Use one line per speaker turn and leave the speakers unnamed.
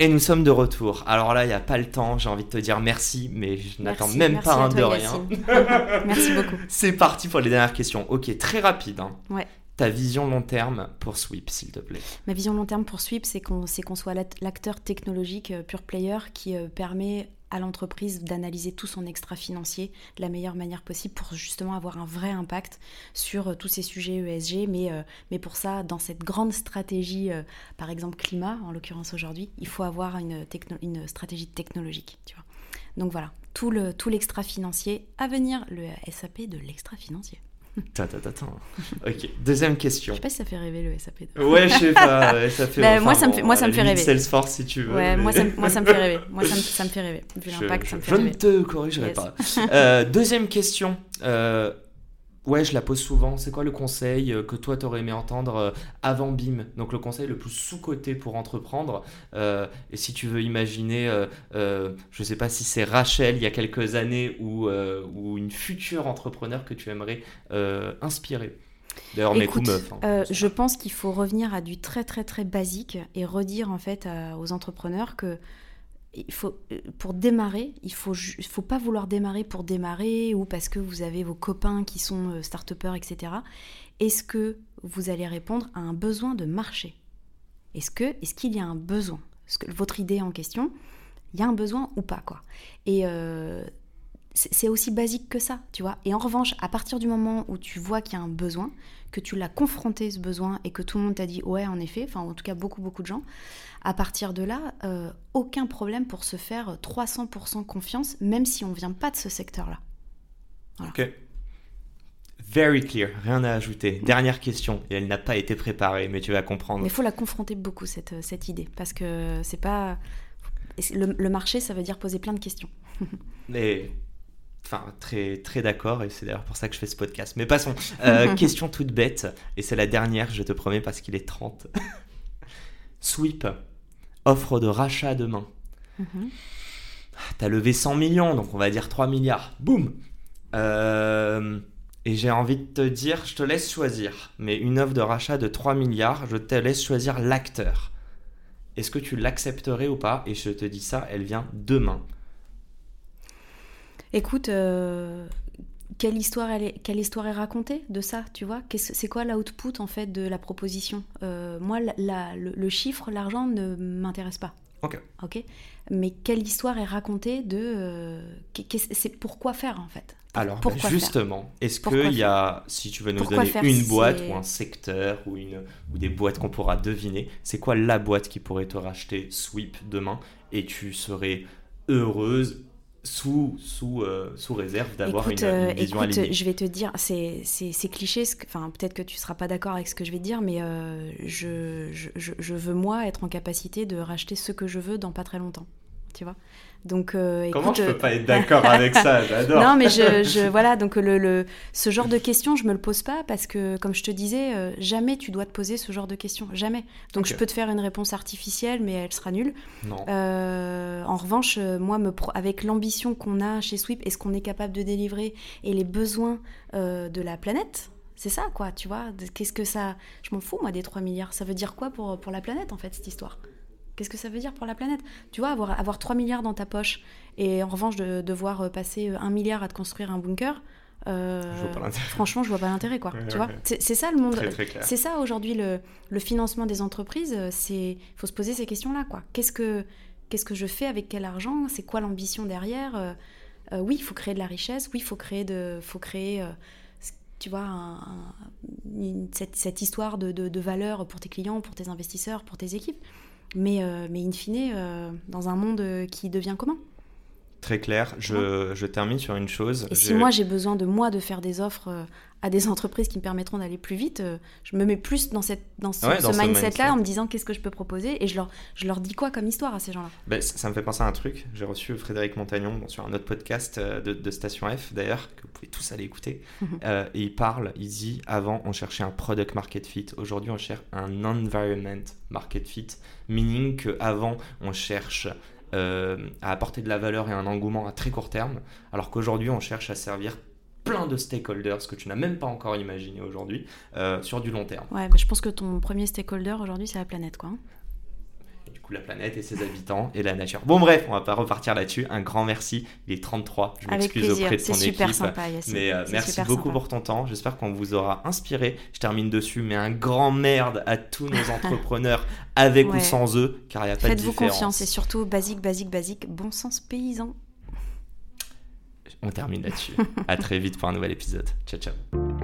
Et nous sommes de retour. Alors là, il n'y a pas le temps, j'ai envie de te dire merci, mais je n'attends même pas un de rien.
merci beaucoup.
C'est parti pour les dernières questions. Ok, très rapide. Hein.
Ouais.
Ta vision long terme pour Sweep, s'il te plaît.
Ma vision long terme pour Sweep, c'est qu'on soit l'acteur technologique euh, pure player qui euh, permet à l'entreprise d'analyser tout son extra financier de la meilleure manière possible pour justement avoir un vrai impact sur euh, tous ces sujets ESG. Mais, euh, mais pour ça, dans cette grande stratégie, euh, par exemple climat, en l'occurrence aujourd'hui, il faut avoir une, une stratégie technologique. Tu vois. Donc voilà, tout l'extra tout financier à venir, le SAP de l'extra financier.
Attends, attends, attends. Ok, deuxième question.
Je sais pas si ça fait rêver le SAP.
Ouais, je sais pas. Ça fait,
bah, moi, ça me fait, moi, ça me fait rêver.
Salesforce, si tu veux.
Ouais, moi, ça, moi, ça me fait rêver. Moi, ça me, ça me fait rêver. Vu l'impact, ça me fait
je
rêver.
Je ne te corrigerai pas. Euh, deuxième question. Euh, Ouais, je la pose souvent. C'est quoi le conseil euh, que toi, t'aurais aimé entendre euh, avant BIM? Donc le conseil le plus sous-coté pour entreprendre. Euh, et si tu veux imaginer, je ne sais pas si c'est Rachel il y a quelques années ou, ou une future entrepreneur que tu aimerais inspirer.
D'ailleurs, mes coups meufs. Hein. je pense qu'il faut revenir à du très très très basique et redire en fait aux entrepreneurs que il faut, euh, pour démarrer, il faut, il faut pas vouloir démarrer pour démarrer ou parce que vous avez vos copains qui sont euh, start-upers, etc. Est-ce que vous allez répondre à un besoin de marché? Est-ce qu'il y a un besoin? Votre idée en question, il y a un besoin ou pas quoi. Euh, c'est aussi basique que ça, tu vois. Et en revanche, à partir du moment où tu vois qu'il y a un besoin, que tu l'as confronté ce besoin et que tout le monde t'a dit ouais en effet, enfin en tout cas beaucoup beaucoup de gens, à partir de là, euh, aucun problème pour se faire 300% confiance, même si on vient pas de ce secteur-là.
Ok. Very clear, rien à ajouter. Dernière question, et elle n'a pas été préparée, mais tu vas comprendre.
Mais il faut la confronter beaucoup, cette, cette idée, parce que c'est pas... Le, le marché, ça veut dire poser plein de questions.
mais Enfin, très, très d'accord, et c'est d'ailleurs pour ça que je fais ce podcast. Mais passons. Euh, question toute bête, et c'est la dernière, je te promets, parce qu'il est 30. Sweep, offre de rachat demain. Mm T'as levé 100 millions, donc on va dire 3 milliards. Boum euh, Et j'ai envie de te dire, je te laisse choisir. Mais une offre de rachat de 3 milliards, je te laisse choisir l'acteur. Est-ce que tu l'accepterais ou pas? Et je te dis ça, elle vient demain.
Écoute, euh, quelle, histoire est, quelle histoire est racontée de ça, tu vois? C'est quoi l'output en fait de la proposition? Euh, Moi, le, chiffre, l'argent ne m'intéresse pas.
Ok.
Ok? Mais quelle histoire est racontée de euh, C'est pourquoi faire en fait?
Alors justement, est-ce qu'il y a, si tu veux nous donner une boîte ou un secteur ou une ou des boîtes qu'on pourra deviner, c'est quoi la boîte qui pourrait te racheter Sweep demain? Et tu serais heureuse sous, sous, euh, sous réserve d'avoir une,
euh,
vision
écoute, Je vais te dire, c'est cliché, enfin, peut-être que tu ne seras pas d'accord avec ce que je vais te dire, mais euh, je, je, je, veux, moi, être en capacité de racheter ce que je veux dans pas très longtemps. Tu vois
donc, euh, Comment je peux pas être d'accord avec ça? J'adore.
Non, mais je, je voilà, donc le, le, ce genre de questions, je me le pose pas parce que, comme je te disais, euh, jamais tu dois te poser ce genre de questions, jamais. Donc, je peux te faire une réponse artificielle, mais elle sera nulle.
Non.
Euh, en revanche, moi, me avec l'ambition qu'on a chez Sweep et ce qu'on est capable de délivrer et les besoins de la planète, c'est ça, quoi, tu vois. Qu'est-ce que ça. Je m'en fous, moi, des 3 milliards. Ça veut dire quoi pour, pour la planète, en fait, cette histoire? Qu'est-ce que ça veut dire pour la planète? Tu vois, avoir, avoir 3 milliards dans ta poche et en revanche de devoir euh, passer 1 milliard à te construire un bunker, euh, franchement, je vois pas l'intérêt, quoi. tu vois, c'est ça le monde. C'est ça aujourd'hui le, le, financement des entreprises. Euh, C'est, faut se poser ces questions-là, quoi. Qu'est-ce que, qu'est-ce que je fais avec quel argent? C'est quoi l'ambition derrière? Oui, il faut créer de la richesse. Oui, il faut créer de, faut créer, tu vois, cette, cette, histoire de, de, de valeur pour tes clients, pour tes investisseurs, pour tes équipes mais, euh, mais in fine, euh, dans un monde qui devient commun.
Très clair. Je, je termine sur une chose.
Et si moi j'ai besoin de moi de faire des offres euh, à des entreprises qui me permettront d'aller plus vite, euh, je me mets plus dans, cette, dans ce,
Ouais,
mindset-là
mindset.
en me disant qu'est-ce que je peux proposer et je leur, je leur dis quoi comme histoire à ces gens-là?
Ben, ça me fait penser à un truc. J'ai reçu Frédéric Montagnon bon, sur un autre podcast euh, de, de Station F, d'ailleurs, que vous pouvez tous aller écouter. Euh, et il parle, il dit avant, on cherchait un product market fit. Aujourd'hui, on cherche un environment market fit. Meaning qu'avant, on cherche euh, à apporter de la valeur et un engouement à très court terme, alors qu'aujourd'hui, on cherche à servir plein de stakeholders que tu n'as même pas encore imaginé aujourd'hui euh, sur du long terme.
Ouais, bah, je pense que ton premier stakeholder aujourd'hui c'est la planète quoi.
Coup, la planète et ses habitants et la nature. Bon, bref, on va pas repartir là-dessus. Un grand merci. Il est 33. Je m'excuse auprès de ton
super
équipe.
sympa Yacine.
Mais euh,
C'est
merci
super
beaucoup
sympa.
pour ton temps. J'espère qu'on vous aura inspiré. Je termine dessus, mais un grand merde à tous nos entrepreneurs, avec ou sans eux, car il n'y a pas de
Faites-vous
différence.
confiance et surtout basique, basique, basique, bon sens paysan.
On termine là-dessus. à très vite pour un nouvel épisode. Ciao, ciao.